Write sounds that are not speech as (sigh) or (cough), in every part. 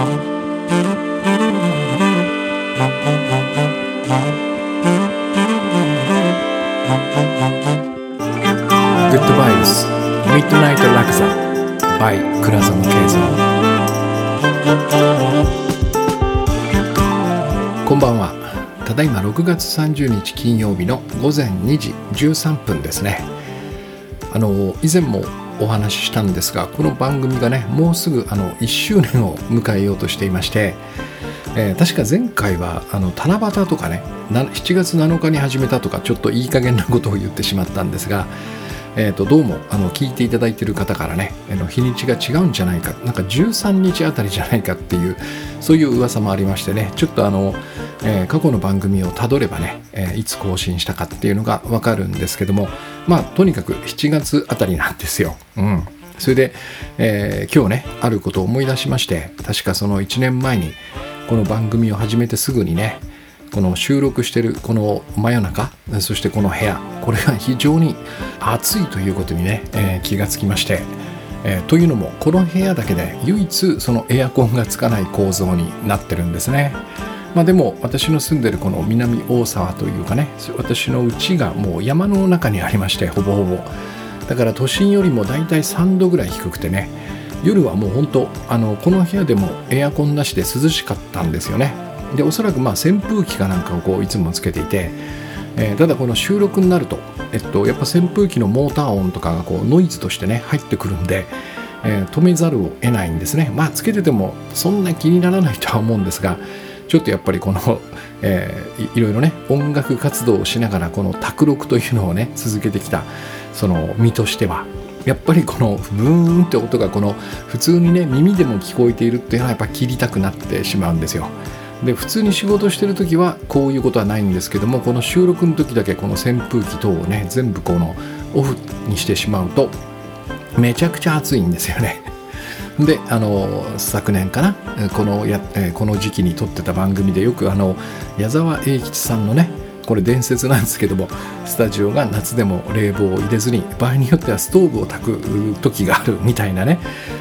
グッドバイブスミッドナイトラクザ by 倉園慶三こんばんは。ただいま6月30日金曜日の午前2時13分ですね。あの以前もお話ししたんですがこの番組がねもうすぐあの1周年を迎えようとしていましてえー、確か前回はあの七夕とかね7月7日に始めたとかちょっといい加減なことを言ってしまったんですが、えー、とどうもあの聞いていただいている方からねあの日にちが違うんじゃないかなんか13日あたりじゃないかっていうそういう噂もありましてねちょっとあの、えー、過去の番組をたどればね、えー、いつ更新したかっていうのがわかるんですけどもまあとにかく7月あたりなんですよ。うんそれで、えー、今日ねあることを思い出しまして確かその1年前にこの番組を始めてすぐにねこの収録してるこの真夜中そしてこの部屋これが非常に暑いということにね、えー、気がつきまして、えー、というのもこの部屋だけで唯一そのエアコンがつかない構造になってるんですね。まあ、でも私の住んでるこの南大沢というかね私の家がもう山の中にありましてほぼほぼ。だから都心よりも大体3度ぐらい低くてね夜はもう本当あのこの部屋でもエアコンなしで涼しかったんですよね。でおそらくまあ扇風機かなんかをこういつもつけていて、えー、ただこの収録になると、えっと、やっぱ扇風機のモーター音とかがこうノイズとしてね入ってくるんで、えー、止めざるを得ないんですね。まあつけててもそんな気にならないとは思うんですがちょっとやっぱりこの、(laughs) えー、いろいろね音楽活動をしながらこの卓録というのをね続けてきたその身としてはやっぱりこのブーンって音がこの普通にね耳でも聞こえているっていうのはやっぱ切りたくなってしまうんですよ。で普通に仕事してる時はこういうことはないんですけどもこの収録の時だけこの扇風機等をね全部このオフにしてしまうとめちゃくちゃ暑いんですよね。であの昨年かなこのやこの時期に撮ってた番組でよくあの矢沢永吉さんのねこれ伝説なんですけどもスタジオが夏でも冷房を入れずに場合によってはストーブを炊く時があるみたいなね、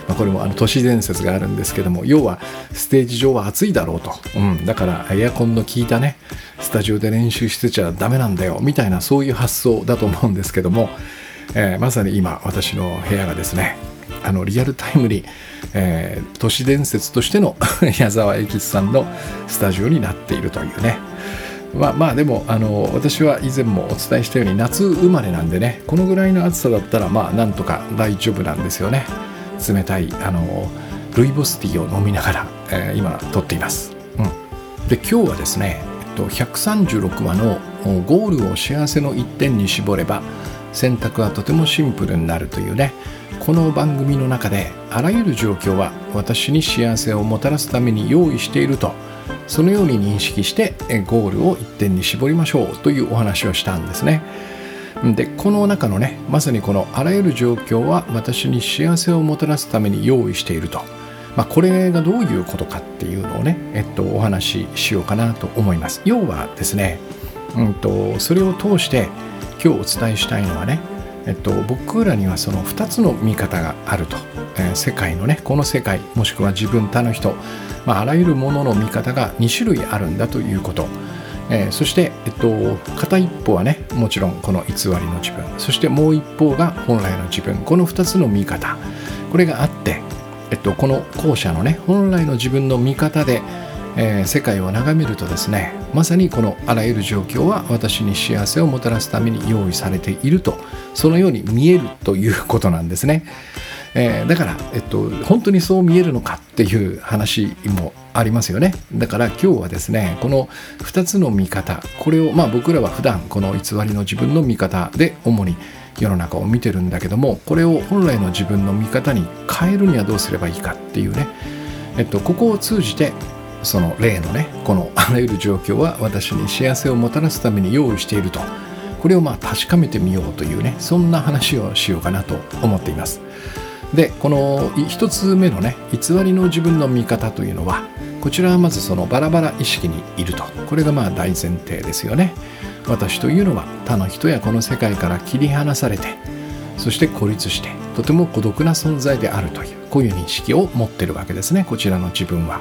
まあ、これもあの都市伝説があるんですけども要はステージ上は暑いだろうと、うん、だからエアコンの効いたねスタジオで練習してちゃダメなんだよみたいなそういう発想だと思うんですけども、えー、まさに今私の部屋がですねあのリアルタイムに、えー、都市伝説としての (laughs) 矢沢永吉さんのスタジオになっているというね。まあまあでもあの私は以前もお伝えしたように夏生まれなんでねこのぐらいの暑さだったらまあなんとか大丈夫なんですよね。冷たいあのルイボスティーを飲みながら、えー、今撮っています、うん、で今日はですね、えっと、136話の「ゴールを幸せの一点に絞れば選択はとてもシンプルになる」というねこの番組の中であらゆる状況は私に幸せをもたらすために用意しているとそのように認識してゴールを一点に絞りましょうというお話をしたんですね。でこの中のねまさにこのあらゆる状況は私に幸せをもたらすために用意していると、まあ、これがどういうことかっていうのをね、えっと、お話ししようかなと思います。要はですね、うんと、それを通して今日お伝えしたいのはねえっと、僕らにはその2つの見方があると、えー、世界のねこの世界もしくは自分他の人、まあ、あらゆるものの見方が2種類あるんだということ、えー、そして、えっと、片一方はねもちろんこの偽りの自分。そしてもう一方が本来の自分。この2つの見方。これがあって、えっと、この後者のね本来の自分の見方でえー、世界を眺めるとですねまさにこのあらゆる状況は私に幸せをもたらすために用意されているとそのように見えるということなんですね。えー、だから、えっと、本当にそう見えるのかっていう話もありますよねだから今日はですねこの2つの見方これをまあ僕らは普段この偽りの自分の見方で主に世の中を見てるんだけどもこれを本来の自分の見方に変えるにはどうすればいいかっていうね、えっと、ここを通じてその例のねこの (laughs) あらゆる状況は私に幸せをもたらすために用意していると。これをまあ確かめてみようというねそんな話をしようかなと思っています。でこの一つ目のね偽りの自分の見方というのはこちらはまずそのバラバラ意識にいると。これがまあ大前提ですよね。私というのは他の人やこの世界から切り離されてそして孤立してとても孤独な存在であるというこういう認識を持ってるわけですねこちらの自分は。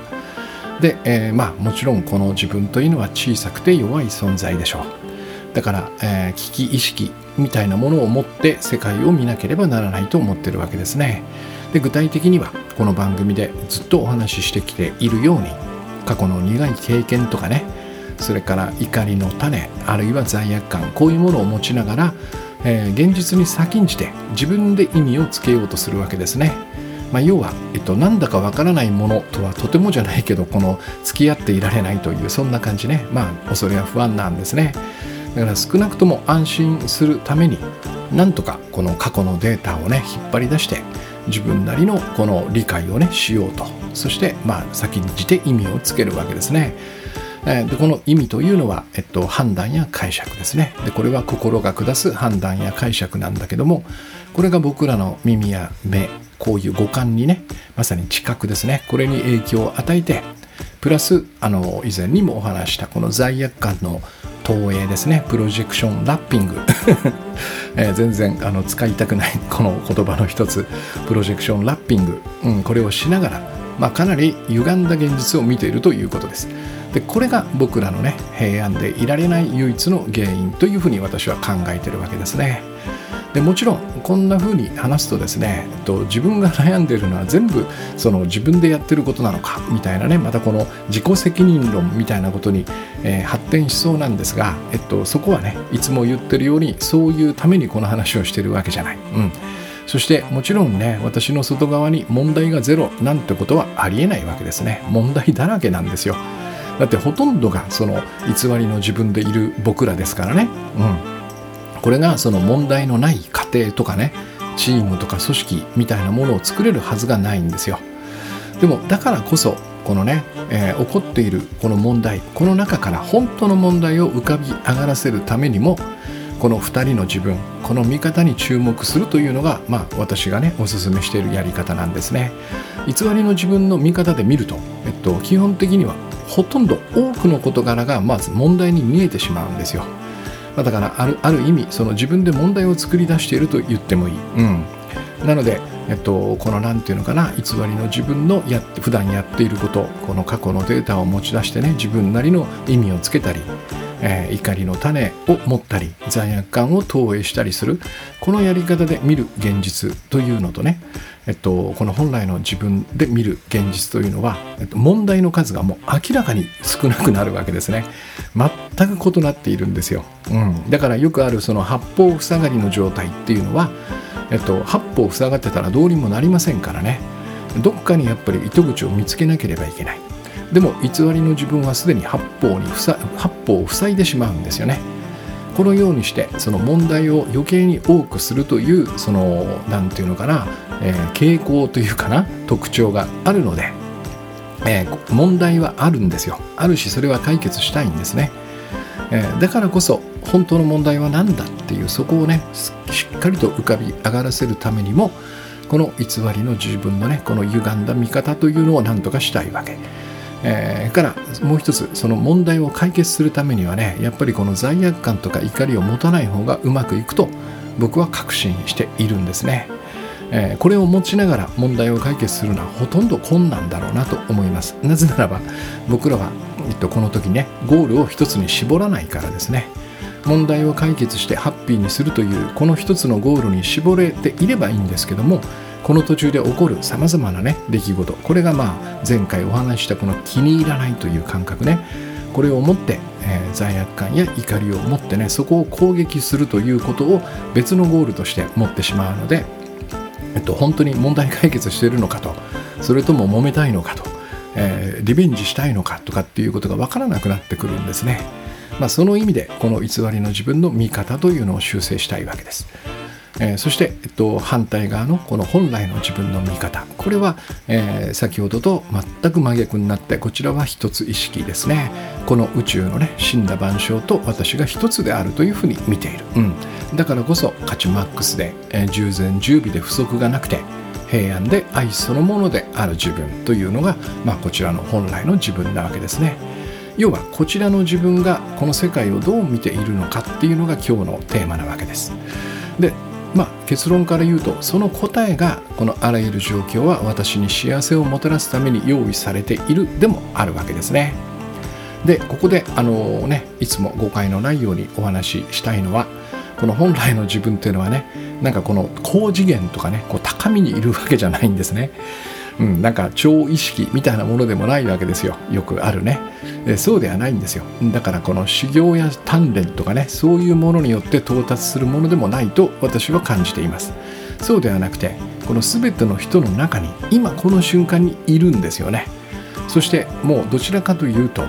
で、えー、まあもちろんこの自分というのは小さくて弱い存在でしょう。だから、えー、危機意識みたいなものを持って世界を見なければならないと思ってるわけですね。で具体的にはこの番組でずっとお話ししてきているように過去の苦い経験とかねそれから怒りの種あるいは罪悪感こういうものを持ちながら、えー、現実に先んじて自分で意味をつけようとするわけですね。まあ、要は、えっと、なんだかわからないものとはとてもじゃないけどこの付き合っていられないというそんな感じね。まあ恐れや不安なんですね。だから少なくとも安心するためになんとかこの過去のデータをね引っ張り出して自分なりのこの理解をねしようと。そしてまあ先んじて意味をつけるわけですね。でこの意味というのは、えっと、判断や解釈ですね。でこれは心が下す判断や解釈なんだけどもこれが僕らの耳や目こういう五感にねまさに知覚ですね。これに影響を与えてプラスあの以前にもお話したこの罪悪感の投影ですね。プロジェクションラッピング、(laughs) えー、全然あの使いたくないこの言葉の一つ。プロジェクションラッピング、うん、これをしながら、まあ、かなり歪んだ現実を見ているということです。でこれが僕らのね平安でいられない唯一の原因というふうに私は考えてるわけですね。でもちろんこんな風に話すとですね、えっと、自分が悩んでるのは全部その自分でやってることなのかみたいなねまたこの自己責任論みたいなことに、えー、発展しそうなんですが、えっと、そこはねいつも言ってるようにそういうためにこの話をしてるわけじゃない。うん。そしてもちろんね私の外側に問題がゼロなんてことはありえないわけですね。問題だらけなんですよ。だってほとんどがその偽りの自分でいる僕らですからね。うん。これがその問題のない家庭とかねチームとか組織みたいなものを作れるはずがないんですよ。でもだからこそこのね、えー、起こっているこの問題この中から本当の問題を浮かび上がらせるためにもこの2人の自分この見方に注目するというのが、まあ、私がねおすすめしているやり方なんですね。偽りの自分の見方で見ると、えっと、基本的にはほとんど多くの事柄がまず問題に見えてしまうんですよ。まあ、だからあるある意味その自分で問題を作り出していると言ってもいい。うん、なので、えっと、この何て言うのかな偽りの自分のやって普段やっていることこの過去のデータを持ち出してね自分なりの意味をつけたり、えー、怒りの種を持ったり罪悪感を投影したりするこのやり方で見る現実というのとねえっと、この本来の自分で見る現実というのは、えっと、問題の数がもう明らかに少なくなるわけですね。全く異なっているんですよ、うん、だからよくあるその八方塞がりの状態っていうのは、えっと、八方塞がってたらどうにもなりませんからね。どっかにやっぱり糸口を見つけなければいけない。でも偽りの自分はすでに八方に八方を塞いでしまうんですよね。このようにしてその問題を余計に多くするというその何て言うのかな、えー、傾向というかな特徴があるので、えー、問題はあるんですよ。あるしそれは解決したいんですね、えー、だからこそ本当の問題は何だっていうそこをねしっかりと浮かび上がらせるためにもこの偽りの自分のねこの歪んだ見方というのを何とかしたいわけ。えー、からもう一つその問題を解決するためにはねやっぱりこの罪悪感とか怒りを持たない方がうまくいくと僕は確信しているんですね、えー、これを持ちながら問題を解決するのはほとんど困難だろうなと思います。なぜならば僕らは、えっと、この時ねゴールを一つに絞らないからですね。問題を解決してハッピーにするというこの一つのゴールに絞れていればいいんですけどもこの途中で起こるさまざまなね出来事これがまあ前回お話ししたこの気に入らないという感覚ねこれを持って、えー、罪悪感や怒りを持ってねそこを攻撃するということを別のゴールとして持ってしまうので、えっと、本当に問題解決しているのかとそれとも揉めたいのかと、えー、リベンジしたいのかとかっていうことが分からなくなってくるんですね。まあ、その意味でこの偽りの自分の見方というのを修正したいわけです。えー、そして、えっと、反対側のこの本来の自分の見方これは、えー、先ほどと全く真逆になってこちらは一つ意識ですねこの宇宙のね死んだ万象と私が一つであるというふうに見ている、うん、だからこそ価値マックスで、えー、従前従備で不足がなくて平安で愛そのものである自分というのが、まあ、こちらの本来の自分なわけですね。要はこちらの自分がこの世界をどう見ているのかっていうのが今日のテーマなわけです。でまあ結論から言うとその答えがこのあらゆる状況は私に幸せをもたらすために用意されているでもあるわけですね。でここであのねいつも誤解のないようにお話ししたいのはこの本来の自分っていうのはねなんかこの高次元とかねこう高みにいるわけじゃないんですね。うん、なんか超意識みたいなものでもないわけですよ。よくあるね。えそうではないんですよ。だからこの修行や鍛錬とかねそういうものによって到達するものでもないと私は感じています。そうではなくてこの全ての人の中に今この瞬間にいるんですよね。そしてもうどちらかというと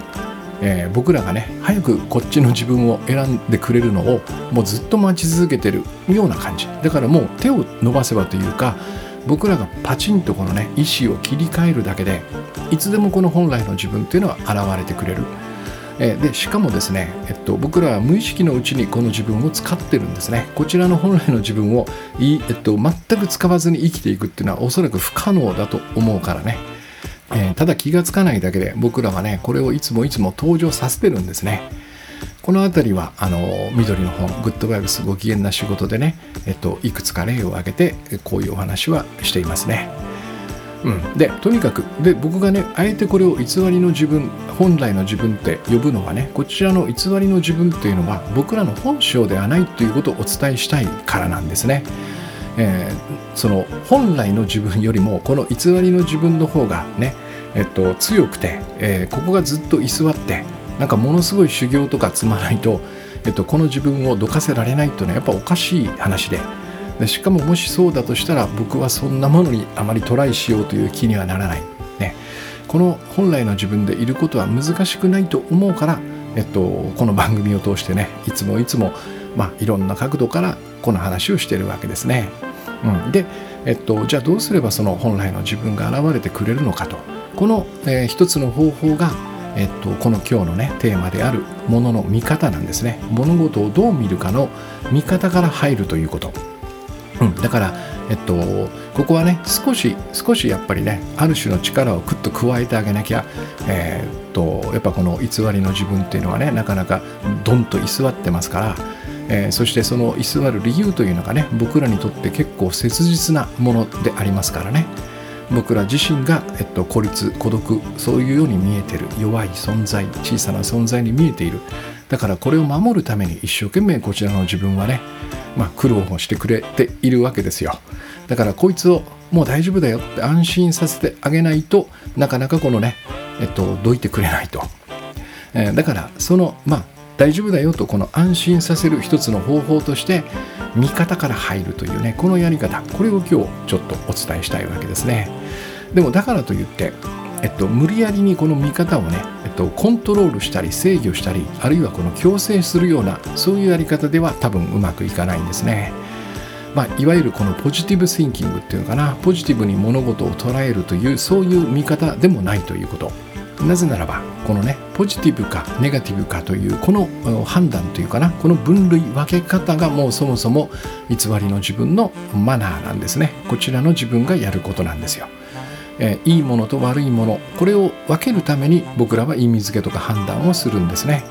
えー、僕らがね早くこっちの自分を選んでくれるのをもうずっと待ち続けてるような感じ。だからもう手を伸ばせばというか僕らがパチンとこのね意思を切り替えるだけでいつでもこの本来の自分っていうのは現れてくれる。えでしかもですね、えっと、僕らは無意識のうちにこの自分を使ってるんですね。こちらの本来の自分をい、えっと、全く使わずに生きていくっていうのはおそらく不可能だと思うからね。えー、ただ気がつかないだけで僕らはねこれをいつもいつも登場させてるんですね。この辺りはあの緑の本グッドバイブスご機嫌な仕事でね、えっと、いくつか例を挙げてこういうお話はしていますねうん、でとにかくで僕がねあえてこれを偽りの自分本来の自分って呼ぶのはねこちらの偽りの自分っていうのは僕らの本性ではないということをお伝えしたいからなんですね。えー、その本来の自分よりもこの偽りの自分の方がね、えっと、強くて、えー、ここがずっと居座ってなんかものすごい修行とか積まないと、えっと、この自分をどかせられないというのはやっぱおかしい話ででしかももしそうだとしたら僕はそんなものにあまりトライしようという気にはならない。ね、この本来の自分でいることは難しくないと思うから、えっと、この番組を通してねいつもいつも、まあ、いろんな角度からこの話をしてるわけですね。うん、で、えっと、じゃあどうすればその本来の自分が現れてくれるのかとこの、えー、一つの方法が、えっと、この今日のねテーマであるものの見方なんですね。物事をどう見るかの見方から入るということ、うん、だからえっとここはね少し少しやっぱりねある種の力をクッと加えてあげなきゃえー、っとやっぱこの偽りの自分っていうのはねなかなかドンと居座ってますからえー、そしてその居座る理由というのがね僕らにとって結構切実なものでありますからね。僕ら自身が、えっと、孤立孤独そういうように見えてる弱い存在小さな存在に見えている。だからこれを守るために一生懸命こちらの自分はね、まあ、苦労をしてくれているわけですよ。だからこいつをもう大丈夫だよって安心させてあげないとなかなかこのね、えっと、どいてくれないと、えー、だからそのまあ大丈夫だよとこの安心させる一つの方法として見方から入るというねこのやり方。これを今日ちょっとお伝えしたいわけですね。でもだからといってえっと、無理やりにこの見方をね、えっと、コントロールしたり制御したりあるいはこの強制するようなそういうやり方では多分うまくいかないんですね。まあ、いわゆるこのポジティブシンキングっていうのかなポジティブに物事を捉えるというそういう見方でもないということ。なぜならばこのねポジティブかネガティブかというこの判断というかなこの分類分け方がもうそもそも偽りの自分のマナーなんですね。こちらの自分がやることなんですよ、えー、いいものと悪いものこれを分けるために僕らは意味付けとか判断をするんですね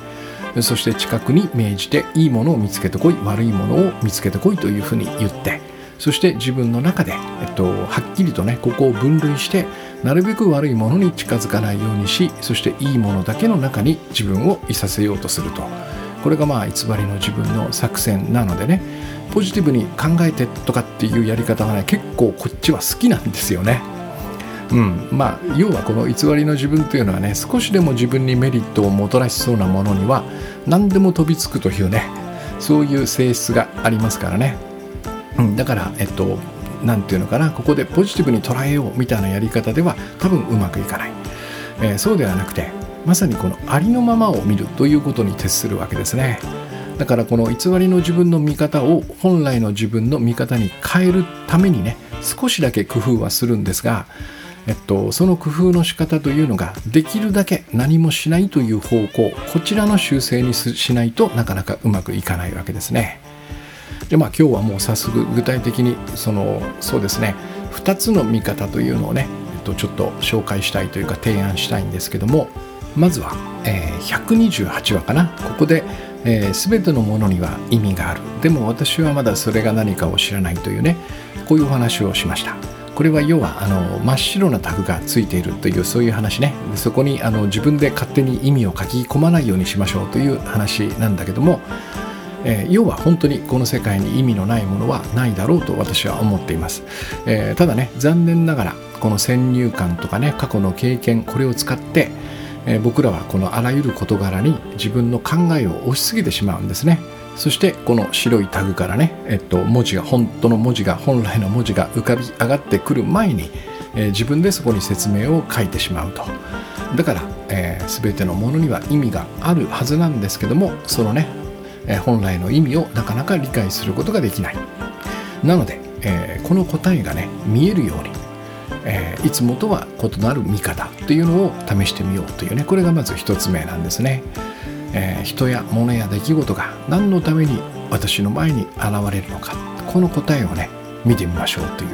そして近くに命じていいものを見つけてこい悪いものを見つけてこいというふうに言ってそして自分の中で、えっと、はっきりとねここを分類してなるべく悪いものに近づかないようにしそしていいものだけの中に自分をいさせようとするとこれがまあ偽りの自分の作戦なのでねポジティブに考えてとかっていうやり方はね結構こっちは好きなんですよね。うん、まあ要はこの偽りの自分というのはね少しでも自分にメリットをもたらしそうなものには何でも飛びつくというねそういう性質がありますからね、うん、だからえっと何て言うのかなここでポジティブに捉えようみたいなやり方では多分うまくいかない、えー、そうではなくてまさにこのありのままを見るということに徹するわけですね。だからこの偽りの自分の見方を本来の自分の見方に変えるためにね少しだけ工夫はするんですがえっと、その工夫の仕方というのができるだけ何もしないという方向こちらの修正にしないとなかなかうまくいかないわけですね。でまあ今日はもう早速具体的にそのそうですね2つの見方というのをね、えっと、ちょっと紹介したいというか提案したいんですけどもまずは、えー、128話かな。ここで、えー、全てのものには意味がある。でも私はまだそれが何かを知らないというねこういうお話をしました。これは要はあの真っ白なタグがついているというそういう話ね。そこにあの自分で勝手に意味を書き込まないようにしましょうという話なんだけども、えー、要は本当にこの世界に意味のないものはないだろうと私は思っています、えー、ただね残念ながらこの先入観とかね過去の経験これを使ってえ僕らはこのあらゆる事柄に自分の考えを押しすぎてしまうんですね。そしてこの白いタグからね、えっと、文字が本当の文字が本来の文字が浮かび上がってくる前に、えー、自分でそこに説明を書いてしまうと。だから、えー、全てのものには意味があるはずなんですけどもそのね、えー、本来の意味をなかなか理解することができない。なので、えこの答えがね見えるようにえ、いつもとは異なる見方というのを試してみようというねこれがまず1つ目なんですね、えー、人や物や出来事が何のために私の前に現れるのか。この答えをね見てみましょうという。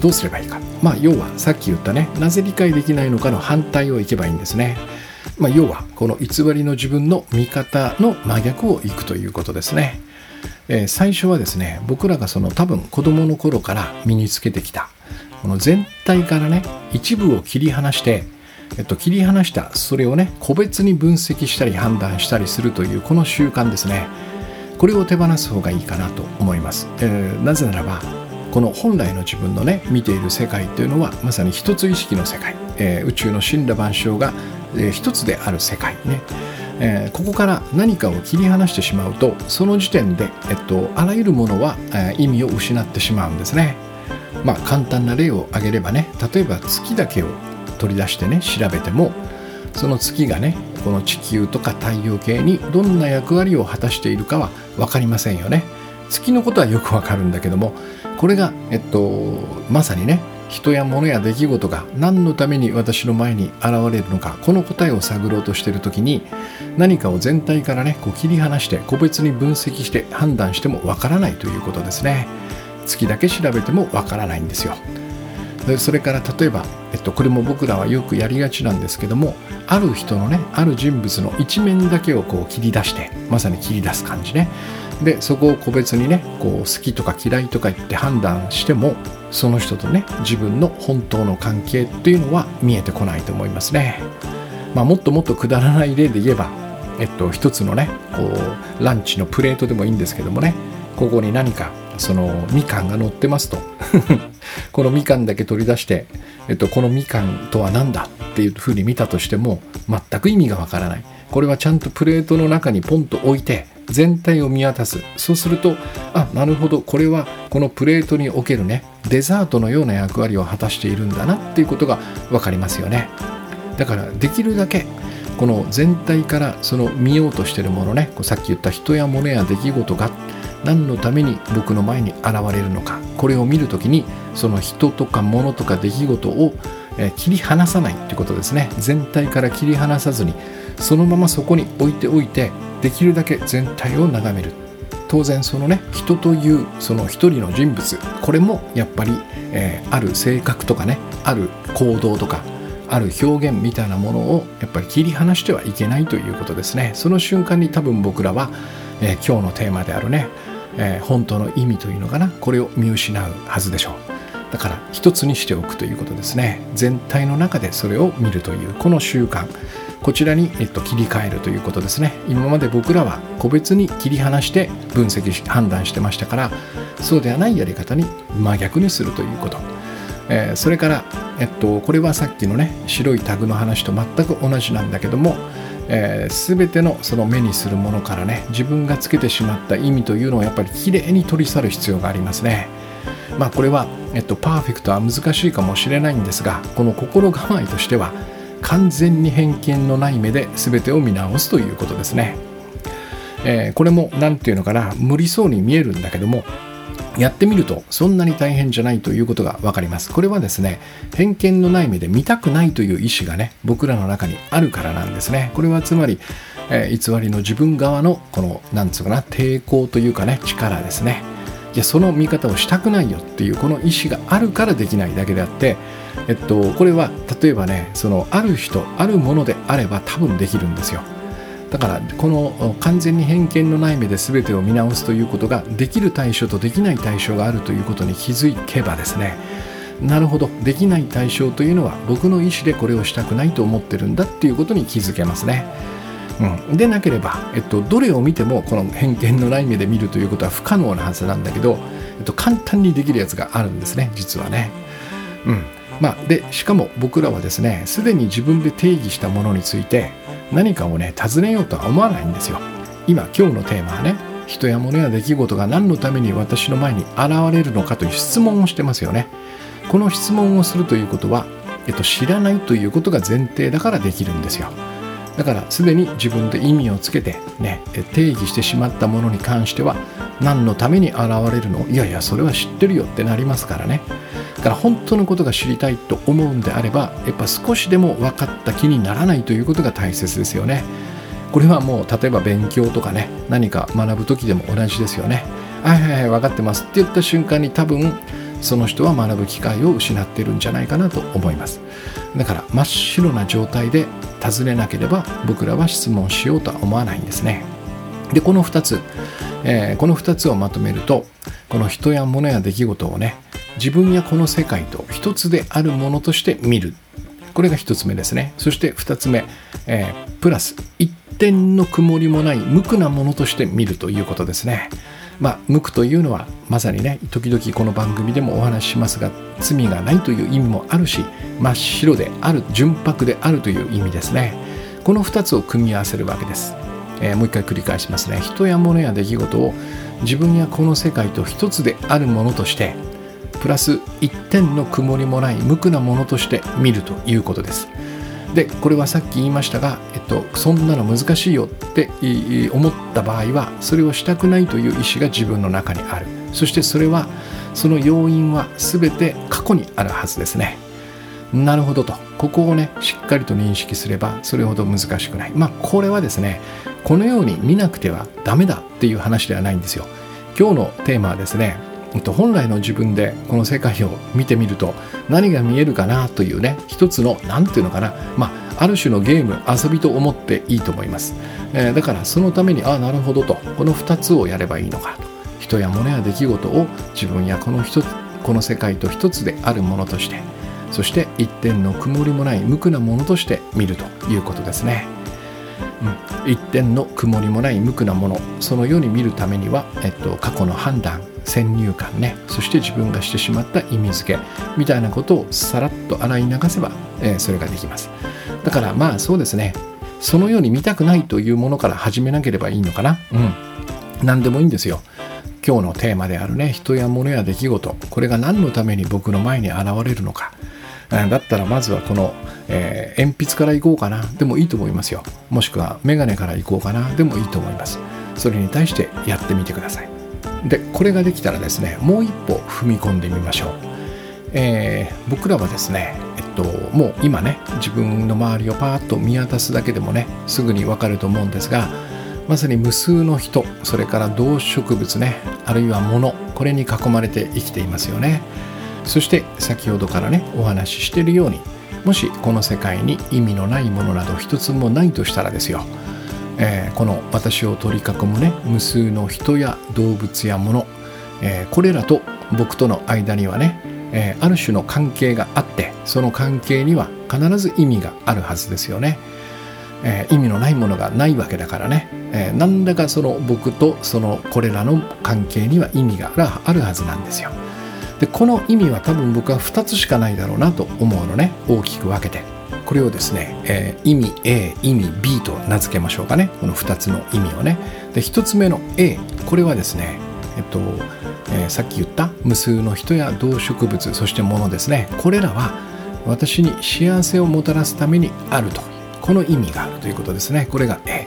どうすればいいか。まあ要はさっき言ったねなぜ理解できないのかの反対をいけばいいんですね。まあ、要はこの偽りの自分の見方の真逆をいくということですね、えー、最初はですね僕らがその多分子供の頃から身につけてきたこの全体からね一部を切り離して、えっと、切り離したそれをね個別に分析したり判断したりするというこの習慣ですね。これを手放す方がいいかなと思います、えー、なぜならばこの本来の自分のね見ている世界というのはまさに一つ意識の世界、えー、宇宙の神羅万象が、えー、一つである世界ね。えー、ここから何かを切り離してしまうとその時点で、えっと、あらゆるものは、えー、意味を失ってしまうんですね。まあ、簡単な例を挙げればね例えば月だけを取り出してね調べてもその月がねこの地球とか太陽系にどんな役割を果たしているかは分かりませんよね。月のことはよくわかるんだけどもこれが、えっと、まさにね人や物や出来事が何のために私の前に現れるのかこの答えを探ろうとしている時に何かを全体からねこう切り離して個別に分析して判断してもわからないということですね。月だけ調べてもわからないんですよ。でそれから例えば、えっと、これも僕らはよくやりがちなんですけどもある人のねある人物の一面だけをこう切り出してまさに切り出す感じね。でそこを個別にねこう好きとか嫌いとか言って判断してもその人とね自分の本当の関係っていうのは見えてこないと思いますね、まあ、もっともっとくだらない例で言えばえっと一つのねこうランチのプレートでもいいんですけどもねここに何かそのみかんが乗ってますと。(laughs) このみかんだけ取り出して、えっと、このみかんとは何だっていうふうに見たとしても全く意味がわからない。これはちゃんとプレートの中にポンと置いて全体を見渡す。そうするとあなるほど。これはこのプレートにおけるねデザートのような役割を果たしているんだなっていうことが分かりますよね。だからできるだけこの全体からその見ようとしてるものねさっき言った人や物や出来事が何のために僕の前に現れるのか。これを見る時にその人とか物とか出来事を切り離さないってことですね。全体から切り離さずにそのままそこに置いておいてできるだけ全体を眺める。当然そのね人というその一人の人物これもやっぱり、えー、ある性格とかねある行動とかある表現みたいなものをやっぱり切り離してはいけないということですね。その瞬間に多分僕らは、えー、今日のテーマであるねえー、本当の意味というのかな？これを見失うはずでしょう。だから一つにしておくということですね。全体の中でそれを見るというこの習慣。こちらに、えっと、切り替えるということですね。今まで僕らは個別に切り離して分析し判断してましたからそうではないやり方に真逆にするということ、えー、それから、えっと、これはさっきのね白いタグの話と全く同じなんだけどもえー、全てのその目にするものからね自分がつけてしまった意味というのをやっぱりきれいに取り去る必要がありますね。まあこれは、えっと、パーフェクトは難しいかもしれないんですがこの心構えとしては完全に偏見のない目で全てを見直すということですね。えー、これも何て言うのかな無理そうに見えるんだけどもやってみるとそんなに大変じゃないということが分かります。これはですね、偏見のない目で見たくないという意思がね、僕らの中にあるからなんですね。これはつまり、えー、偽りの自分側のこの、なんつうかな、抵抗というかね、力ですね。いや、その見方をしたくないよっていうこの意思があるからできないだけであって、えっと、これは例えばねそのある人あるものであれば多分できるんですよだからこの完全に偏見のない目で全てを見直すということができる対象とできない対象があるということに気づけばですねなるほどできない対象というのは僕の意思でこれをしたくないと思ってるんだっていうことに気づけますね。うん、でなければ、えっと、どれを見てもこの偏見のない目で見るということは不可能なはずなんだけど、えっと、簡単にできるやつがあるんですね実はね。うんまあ、でしかも僕らはですねすでに自分で定義したものについて何かをね尋ねようとは思わないんですよ。今今日のテーマはね人や物や出来事が何のために私の前に現れるのかという質問をしてますよね。この質問をするということは、えっと、知らないということが前提だからできるんですよだからすでに自分で意味をつけて、ね、定義してしまったものに関しては何のために現れるの？いやいやそれは知ってるよってなりますからね。だから本当のことが知りたいと思うんであればやっぱ少しでも分かった気にならないということが大切ですよね。これはもう例えば勉強とかね何か学ぶ時でも同じですよね。はいはいはい分かってますって言った瞬間に多分その人は学ぶ機会を失ってるんじゃないかなと思います。だから真っ白な状態で尋ねなければ僕らは質問しようとは思わないんですね。でこの2つ、えー、この2つをまとめるとこの人や物や出来事をね自分やこの世界と一つであるものとして見る。これが1つ目ですね。そして2つ目、えー、プラス一点の曇りもない無垢なものとして見るということですね。まあ、無垢というのはまさにね時々この番組でもお話ししますが罪がないという意味もあるし真っ白である純白であるという意味ですね。この2つを組み合わせるわけです、えー、もう一回繰り返しますね。人や物や出来事を自分やこの世界と一つであるものとしてプラス一点の曇りもない無垢なものとして見るということです。でこれはさっき言いましたが、えっと、そんなの難しいよって思った場合はそれをしたくないという意思が自分の中にある。そしてそれはその要因は全て過去にあるはずですね。なるほどと。ここをねしっかりと認識すればそれほど難しくない。まあこれはですねこのように見なくてはダメだっていう話ではないんですよ。今日のテーマはですね本来の自分でこの世界を見てみると何が見えるかなというね一つの何ていうのかなまあある種のゲーム遊びと思っていいと思います、えー、だからそのためにああなるほどとこの2つをやればいいのかと人や物や出来事を自分やこの一つこの世界と一つであるものとしてそして一点の曇りもない無垢なものとして見るということですね、うん、一点の曇りもない無垢なものそのように見るためには、えっと、過去の判断先入観ね。そして自分がしてしまった意味付けみたいなことをさらっと洗い流せば、えー、それができます。だからまあそうですね。そのように見たくないというものから始めなければいいのかな。うん。何でもいいんですよ。今日のテーマであるね人や物や出来事。これが何のために僕の前に現れるのか。だったらまずはこの、えー、鉛筆からいこうかな。でもいいと思いますよ。もしくはメガネからいこうかな。でもいいと思います。それに対してやってみてください。でこれができたらですねもう一歩踏み込んでみましょう、えー、僕らはですねえっともう今ね自分の周りをパーッと見渡すだけでもねすぐにわかると思うんですがまさに無数の人それから動植物ねあるいは物これに囲まれて生きていますよね。そして先ほどからねお話ししているようにもしこの世界に意味のないものなど一つもないとしたらですよえー、この私を取り囲むね無数の人や動物や物、えー、これらと僕との間にはね、えー、ある種の関係があってその関係には必ず意味があるはずですよね。え意味のないものがないわけだからね、え何らかその僕とそのこれらの関係には意味があるはずなんですよ。でこの意味は多分僕は2つしかないだろうなと思うのね大きく分けて。これをですね、えー、意味 A 意味 B と名付けましょうかね。この2つの意味をね。で1つ目の A これはですねえっと、えー、さっき言った無数の人や動植物そして物ですね。これらは私に幸せをもたらすためにあると。この意味があるということですね。これが A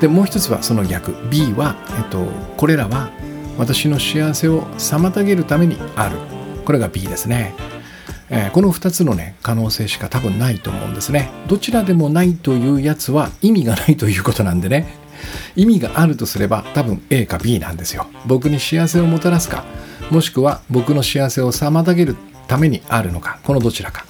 でもう一つはその逆。B は、えっと、これらは私の幸せを妨げるためにある。これが B ですね。えー、この2つのね可能性しか多分ないと思うんですね。どちらでもないというやつは意味がないということなんでね。意味があるとすれば多分 A か B なんですよ。僕に幸せをもたらすかもしくは僕の幸せを妨げるためにあるのかこのどちらか、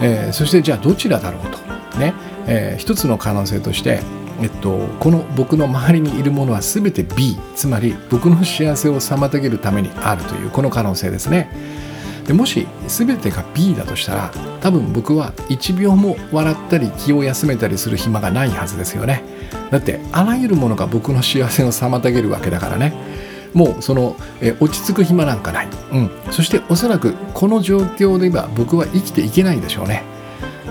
えー、そしてじゃあどちらだろうとね、えー、一つの可能性としてえっと、この僕の周りにいるものは全て B つまり僕の幸せを妨げるためにあるというこの可能性ですね。でもし全てが B だとしたら多分僕は1秒も笑ったり気を休めたりする暇がないはずですよね。だってあらゆるものが僕の幸せを妨げるわけだからね。もうそのえ落ち着く暇なんかない、うん、そしておそらくこの状況では僕は生きていけないでしょうね。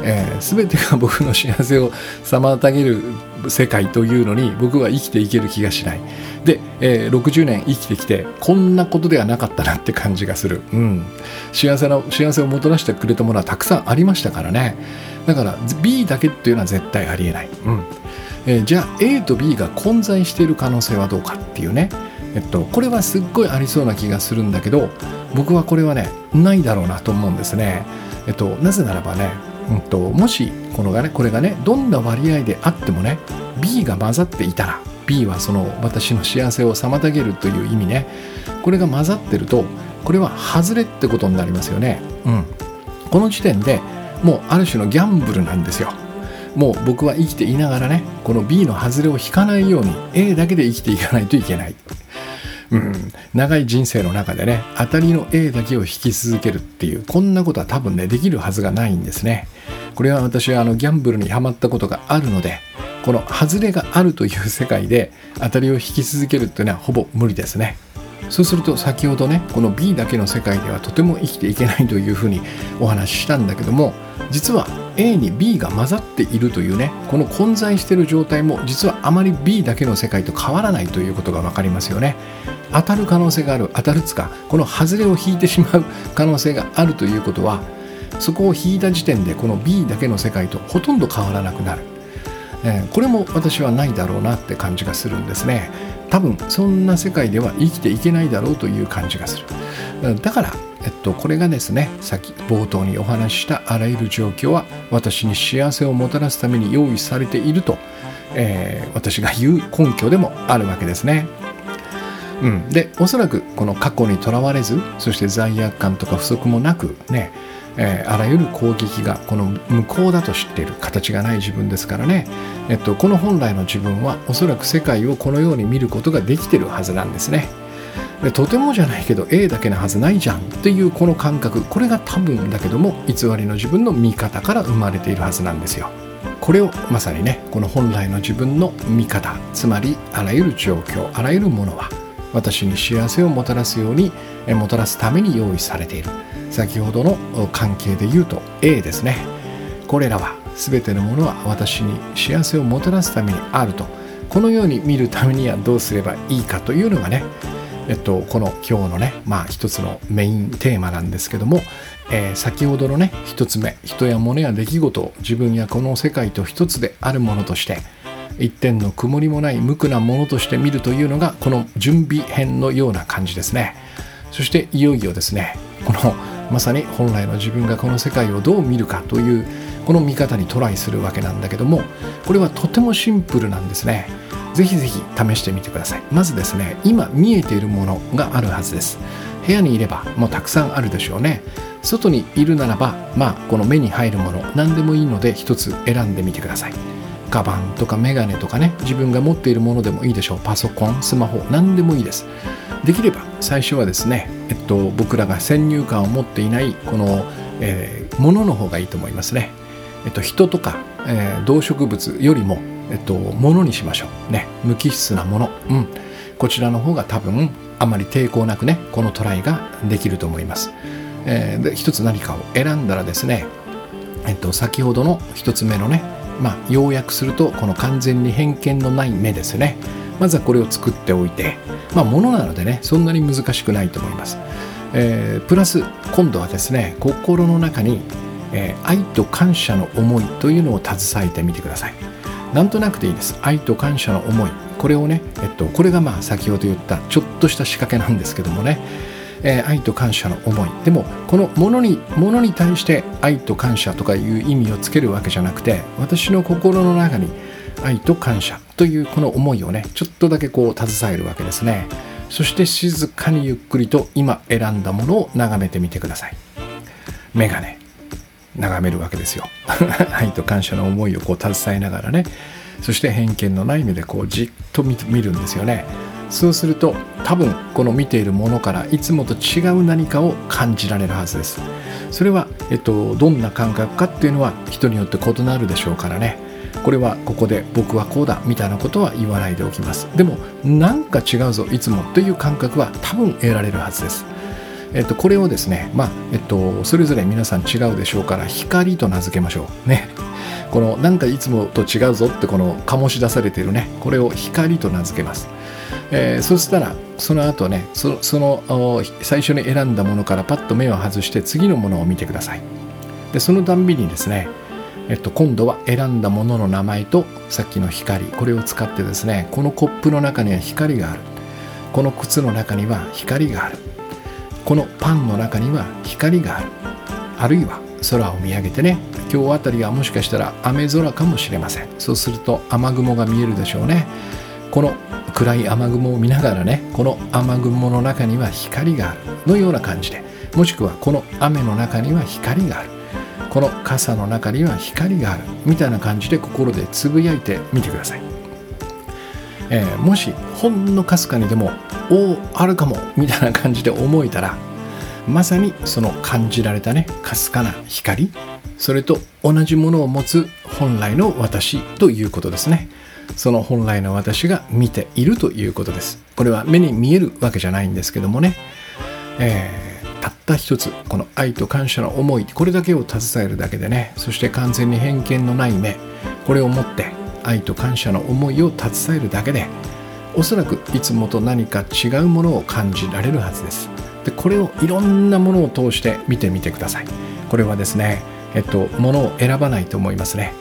えー、全てが僕の幸せを妨げる世界というのに僕は生きていける気がしない。で、えー、60年生きてきてこんなことではなかったなって感じがする、うん、幸せな幸せをもたらしてくれたものはたくさんありましたからね。だから B だけっていうのは絶対ありえない、うん。えー、じゃあ A と B が混在している可能性はどうかっていうね。えっと、これはすっごいありそうな気がするんだけど僕はこれはねないだろうなと思うんですね。えっと、なぜならばねうんと、もしこのが、ね、これがねどんな割合であってもね B が混ざっていたら B はその私の幸せを妨げるという意味ねこれが混ざってるとこれは外れってことになりますよね。うん、この時点でもうある種のギャンブルなんですよ。もう僕は生きていながらねこの B の外れを引かないように A だけで生きていかないといけない。うん、長い人生の中でね当たりの A だけを引き続けるっていうこんなことは多分ねできるはずがないんですね。これは私はあのギャンブルにはまったことがあるのでこの外れがあるという世界で当たりを引き続けるっていうのはほぼ無理ですね。そうすると先ほどねこの B だけの世界ではとても生きていけないというふうにお話ししたんだけども実は A に B が混ざっているというねこの混在している状態も実はあまり B だけの世界と変わらないということが分かりますよね。当たる可能性がある当たるつかこの外れを引いてしまう可能性があるということはそこを引いた時点でこの B だけの世界とほとんど変わらなくなる、えー、これも私はないだろうなって感じがするんですね。多分そんな世界では生きていけないだろうという感じがする。だからえっと、これがですね先冒頭にお話ししたあらゆる状況は私に幸せをもたらすために用意されていると、えー、私が言う根拠でもあるわけですね。うん、でおそらくこの過去にとらわれずそして罪悪感とか不足もなくね、えー、あらゆる攻撃がこの無効だと知っている形がない自分ですからね、えっと、この本来の自分はおそらく世界をこのように見ることができてるはずなんですね。でとてもじゃないけど A だけなはずないじゃんっていうこの感覚これが多分だけども偽りの自分の見方から生まれているはずなんですよ。これをまさにねこの本来の自分の見方つまりあらゆる状況あらゆるものは私に幸せをもたらすようにもたらすために用意されている先ほどの関係で言うと A ですねこれらは全てのものは私に幸せをもたらすためにあるとこのように見るためにはどうすればいいかというのがねえっと、この今日のね、まあ一つのメインテーマなんですけども、えー、先ほどのね、一つ目、人や物や出来事を自分やこの世界と一つであるものとして、一点の曇りもない無垢なものとして見るというのが、この準備編のような感じですね。そしていよいよですね、このまさに本来の自分がこの世界をどう見るかというこの見方にトライするわけなんだけどもこれはとてもシンプルなんですね。ぜひぜひ試してみてください。まずですね今見えているものがあるはずです。部屋にいればもうたくさんあるでしょうね。外にいるならばまあこの目に入るもの何でもいいので一つ選んでみてください。カバンとかメガネとかね自分が持っているものでもいいでしょうパソコンスマホ何でもいいですできれば最初はですね、えっと、僕らが先入観を持っていないこの、えー、ものの方がいいと思いますね、えっと、人とか、えー、動植物よりもえっと、ものにしましょう。ね。無機質なもの。うん。こちらの方が多分、あまり抵抗なくね、このトライができると思います。えー、で、一つ何かを選んだらですね、えっと、先ほどの一つ目のね、まあ、要約すると、この完全に偏見のない目ですね。まずはこれを作っておいて、まあ、ものなのでね、そんなに難しくないと思います。えー、プラス、今度はですね、心の中に、えー、愛と感謝の思いというのを携えてみてください。なんとなくでいいです愛と感謝の思いこれをね、えっと、これがまあ先ほど言ったちょっとした仕掛けなんですけどもね、えー、愛と感謝の思い。でもこのものにものに対して愛と感謝とかいう意味をつけるわけじゃなくて私の心の中に愛と感謝というこの思いをねちょっとだけこう携えるわけですね。そして静かにゆっくりと今選んだものを眺めてみてください。目がね眺めるわけですよ。(laughs) 愛と感謝の思いをこう携えながらね。そして偏見のない目でこうじっと見るんですよね。そうすると多分この見ているものからいつもと違う何かを感じられるはずです。それは、えっと、どんな感覚かっていうのは人によって異なるでしょうからね。これはここで僕はこうだみたいなことは言わないでおきます。でもなんか違うぞいつもという感覚は多分得られるはずです。えっと、これをですね、まあえっと、それぞれ皆さん違うでしょうから光と名付けましょうね。このなんかいつもと違うぞってこの醸し出されているねこれを光と名付けます、えー、そしたらその後ねそその最初に選んだものからパッと目を外して次のものを見てください。でそのたんびにですねえっと、今度は選んだものの名前とさっきの光これを使ってですねこのコップの中には光がある。この靴の中には光がある。このパンの中には光がある。あるいは空を見上げてね今日あたりはもしかしたら雨空かもしれません。そうすると雨雲が見えるでしょうね。この暗い雨雲を見ながらねこの雨雲の中には光があるのような感じでもしくはこの雨の中には光がある。この傘の中には光があるみたいな感じで心でつぶやいてみてください、えー、もしほんのかすかにでもおおあるかもみたいな感じで思えたらまさにその感じられたねかすかな光。それと同じものを持つ本来の私ということですね。その本来の私が見ているということです。これは目に見えるわけじゃないんですけどもね、えー、たった一つこの愛と感謝の思いこれだけを携えるだけでね。そして完全に偏見のない目。これを持って愛と感謝の思いを携えるだけでおそらくいつもと何か違うものを感じられるはずです。でこれをいろんなものを通して見てみてください。これはですねえっとものを選ばないと思いますね。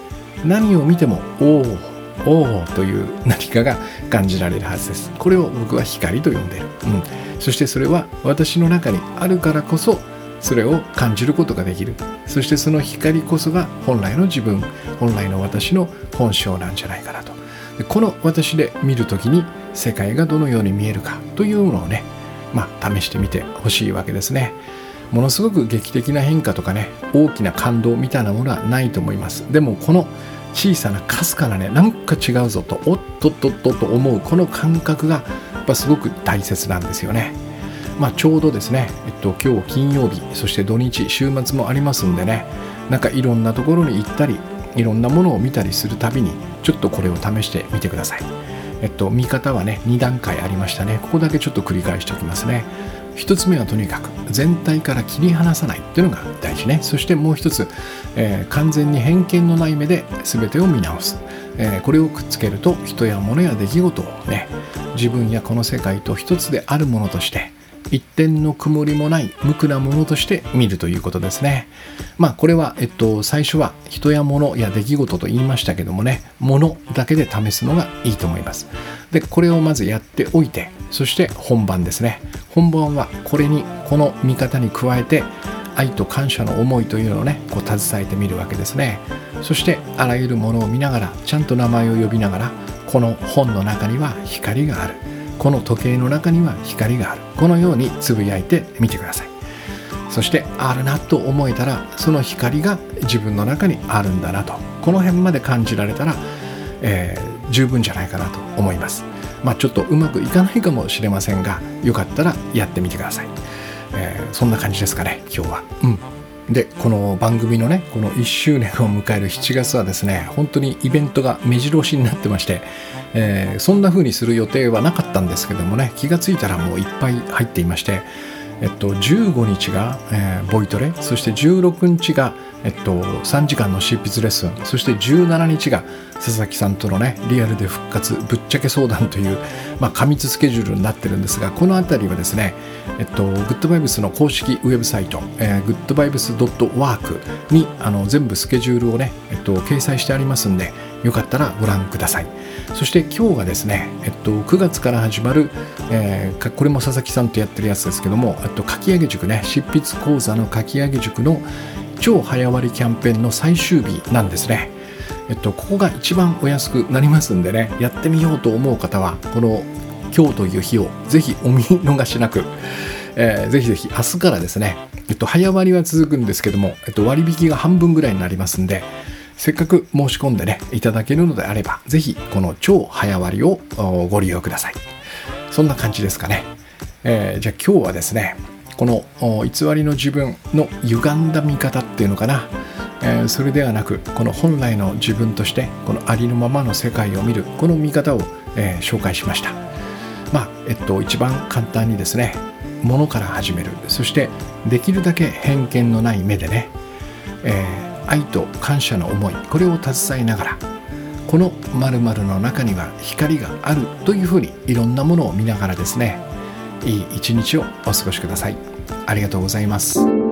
何を見てもおおおおという何かが感じられるはずです。これを僕は光と呼んでいる、うん、そしてそれは私の中にあるからこそそれを感じることができる。そしてその光こそが本来の自分本来の私の本性なんじゃないかなと。この私で見る時に世界がどのように見えるかというのをねまあ試してみてほしいわけですね。ものすごく劇的な変化とかね大きな感動みたいなものはないと思います。でもこの小さなかすかなねなんか違うぞとおっとっとっとと思うこの感覚がやっぱすごく大切なんですよね。まあちょうどですね、えっと、今日金曜日そして土日週末もありますんでねなんかいろんなところに行ったりいろんなものを見たりするたびにちょっとこれを試してみてください。えっと、見方はね2段階ありましたね。ここだけちょっと繰り返しておきますね。1つ目はとにかく全体から切り離さないっていうのが大事ね。そしてもう一つ、えー、完全に偏見のない目で全てを見直す、えー、これをくっつけると人や物や出来事をね自分やこの世界と一つであるものとして一点の曇りもない無垢なものとして見るということですね。まあこれは、えっと、最初は人や物や出来事と言いましたけどもね、物だけで試すのがいいと思います。で、これをまずやっておいて、そして本番ですね。本番はこれに、この見方に加えて、愛と感謝の思いというのをね、こう携えてみるわけですね。そしてあらゆるものを見ながら、ちゃんと名前を呼びながら、この本の中には光がある。この時計の中には光がある。このようにつぶやいてみてください。そしてあるなと思えたらその光が自分の中にあるんだなと。この辺まで感じられたら、えー、十分じゃないかなと思います。まあちょっとうまくいかないかもしれませんがよかったらやってみてください、えー、そんな感じですかね今日は。うん。でこの番組のねこの1周年を迎える7月はですね本当にイベントが目白押しになってましてえー、そんな風にする予定はなかったんですけどもね気がついたらもういっぱい入っていましてえっと、15日が、えー、ボイトレそして16日が、えっと、3時間の執筆レッスンそして17日が佐々木さんとのねリアルで復活ぶっちゃけ相談という、まあ、過密スケジュールになってるんですがこの辺りはですね、えっと、グッドバイブスの公式ウェブサイト、えー、goodvibes.work にあの全部スケジュールをね、えっと、掲載してありますんでよかったらご覧ください。そして今日がですね、えっと、9月から始まる、えー、これも佐々木さんとやってるやつですけども、えっと、書き上げ塾ね執筆講座の書き上げ塾の超早割キャンペーンの最終日なんですね。えっと、ここが一番お安くなりますんでねやってみようと思う方はこの今日という日をぜひお見逃しなく、えー、ぜひぜひ明日からですね、えっと、早割は続くんですけども、えっと、割引が半分ぐらいになりますんで、せっかく申し込んでね、いただけるのであれば、ぜひこの超早割をご利用ください。そんな感じですかね。えー、じゃあ今日はですね、この偽りの自分の歪んだ見方っていうのかな、えー、それではなくこの本来の自分としてこのありのままの世界を見るこの見方を、えー、紹介しましたまあえっと一番簡単にですねものから始めるそしてできるだけ偏見のない目でね、えー、愛と感謝の思いこれを携えながらこの〇〇の中には光があるというふうにいろんなものを見ながらですねいい一日をお過ごしくださいありがとうございます。